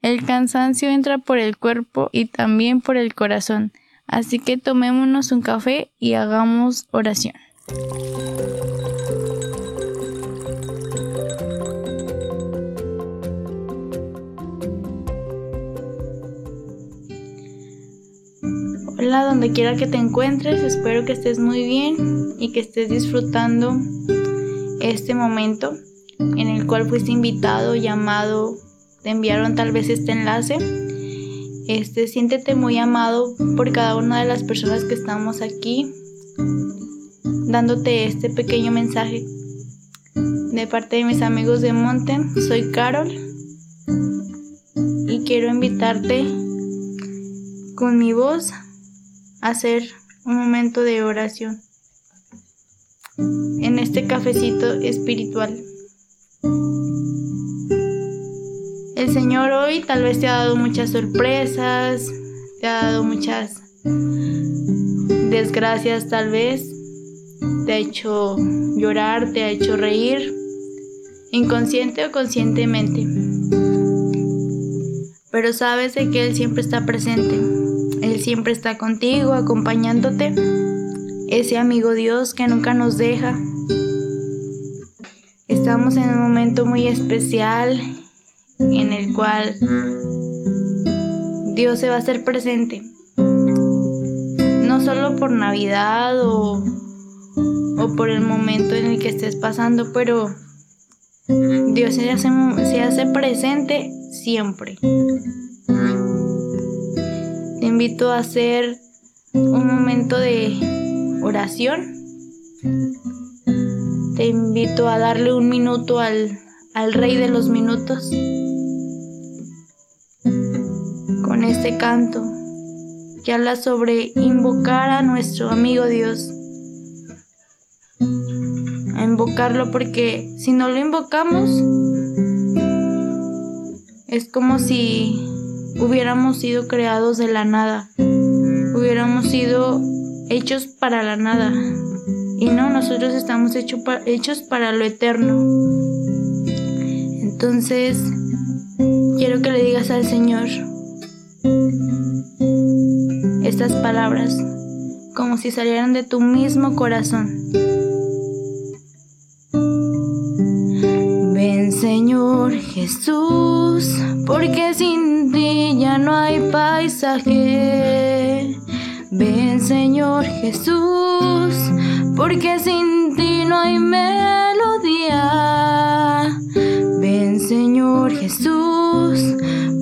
El cansancio entra por el cuerpo y también por el corazón, así que tomémonos un café y hagamos oración. Hola, donde quiera que te encuentres, espero que estés muy bien y que estés disfrutando este momento en el cual fuiste invitado, llamado te enviaron tal vez este enlace. Este, siéntete muy amado por cada una de las personas que estamos aquí dándote este pequeño mensaje de parte de mis amigos de Monte. Soy Carol y quiero invitarte con mi voz a hacer un momento de oración en este cafecito espiritual. El Señor hoy tal vez te ha dado muchas sorpresas, te ha dado muchas desgracias tal vez, te ha hecho llorar, te ha hecho reír, inconsciente o conscientemente. Pero sabes de que Él siempre está presente, Él siempre está contigo, acompañándote, ese amigo Dios que nunca nos deja. Estamos en un momento muy especial en el cual Dios se va a hacer presente. No solo por Navidad o, o por el momento en el que estés pasando, pero Dios se hace, se hace presente siempre. Te invito a hacer un momento de oración. Te invito a darle un minuto al, al Rey de los Minutos. Este canto que habla sobre invocar a nuestro amigo Dios. A invocarlo porque si no lo invocamos es como si hubiéramos sido creados de la nada, hubiéramos sido hechos para la nada. Y no, nosotros estamos hechos para lo eterno. Entonces, quiero que le digas al Señor, estas palabras como si salieran de tu mismo corazón. Ven Señor Jesús, porque sin ti ya no hay paisaje. Ven Señor Jesús, porque sin ti no hay melodía. Ven Señor Jesús,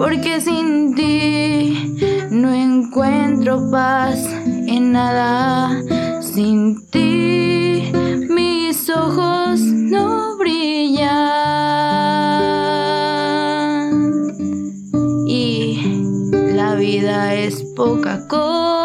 porque sin ti no encuentro paz en nada. Sin ti mis ojos no brillan. Y la vida es poca cosa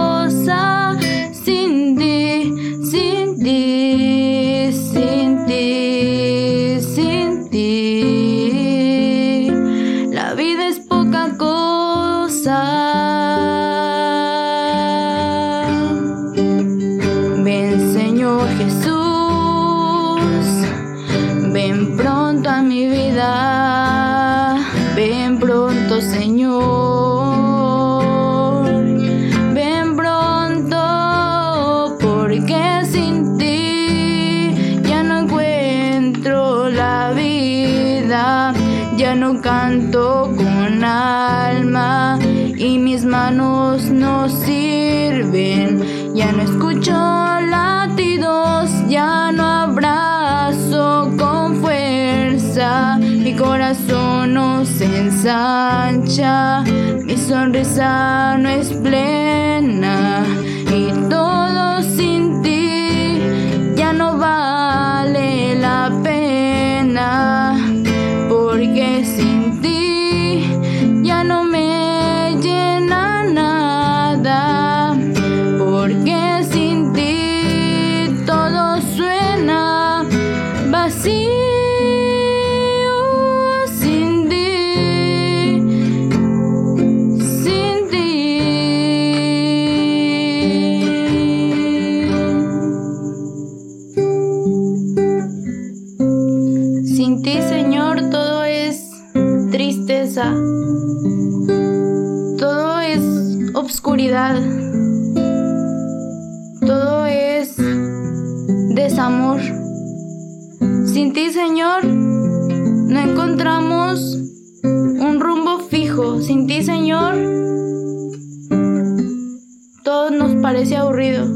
canto con alma y mis manos no sirven. Ya no escucho latidos, ya no abrazo con fuerza. Mi corazón no se ensancha, mi sonrisa no es plena oscuridad. Todo es desamor. Sin ti, Señor, no encontramos un rumbo fijo. Sin ti, Señor, todo nos parece aburrido.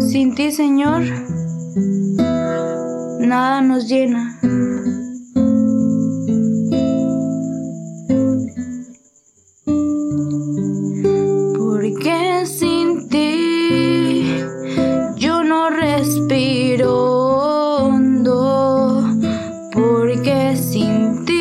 Sin ti, Señor, nada nos llena. porque sin ti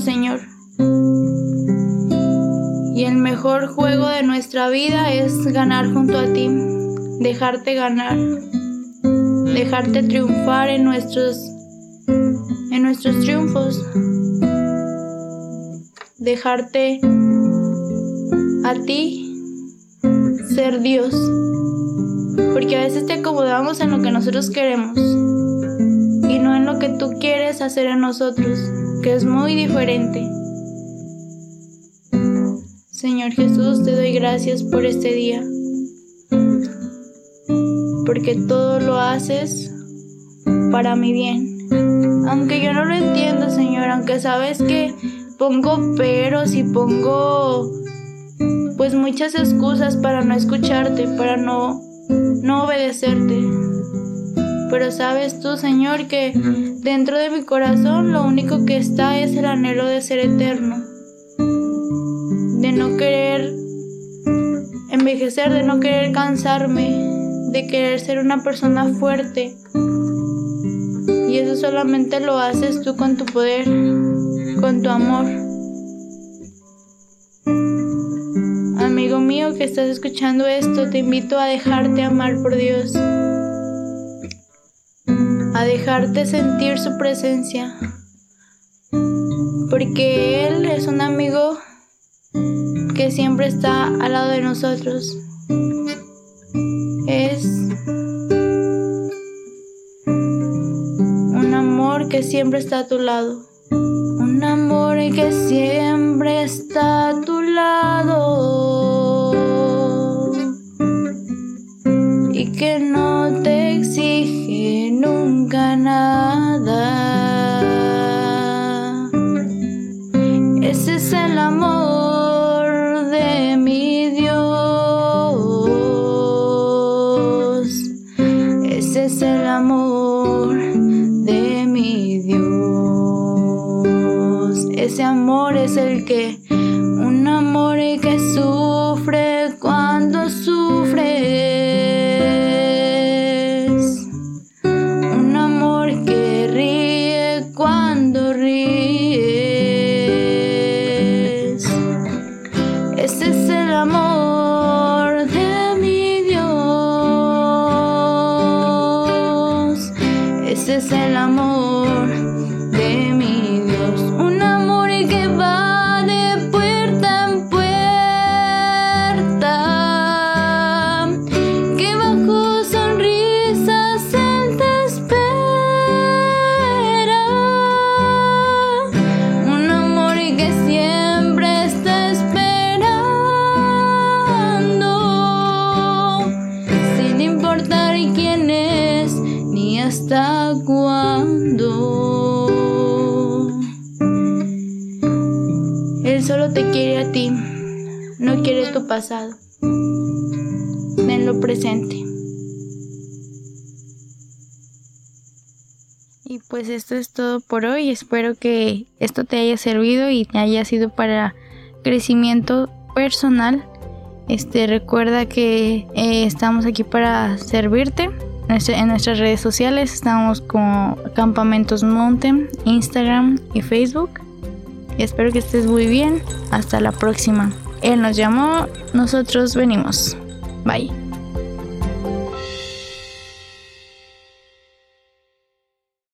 Señor. Y el mejor juego de nuestra vida es ganar junto a ti, dejarte ganar, dejarte triunfar en nuestros en nuestros triunfos, dejarte a ti ser Dios. Porque a veces te acomodamos en lo que nosotros queremos y no en lo que tú quieres hacer en nosotros que es muy diferente. Señor Jesús, te doy gracias por este día, porque todo lo haces para mi bien. Aunque yo no lo entiendo, Señor, aunque sabes que pongo peros y pongo pues muchas excusas para no escucharte, para no no obedecerte. Pero sabes tú, Señor, que dentro de mi corazón lo único que está es el anhelo de ser eterno. De no querer envejecer, de no querer cansarme, de querer ser una persona fuerte. Y eso solamente lo haces tú con tu poder, con tu amor. Amigo mío que estás escuchando esto, te invito a dejarte amar por Dios a dejarte sentir su presencia, porque Él es un amigo que siempre está al lado de nosotros. Es un amor que siempre está a tu lado. Un amor que siempre está a tu lado. Y que no es el que un amor que sufre cuando sufres. Un amor que ríe cuando ríes. Ese es el amor de mi Dios. Ese es el amor. Sufre. a ti, no quiere tu pasado. Tenlo presente. Y pues esto es todo por hoy. Espero que esto te haya servido y te haya sido para crecimiento personal. Este recuerda que eh, estamos aquí para servirte. En nuestras redes sociales estamos como Campamentos Mountain, Instagram y Facebook. Espero que estés muy bien. Hasta la próxima. Él nos llamó, nosotros venimos. Bye.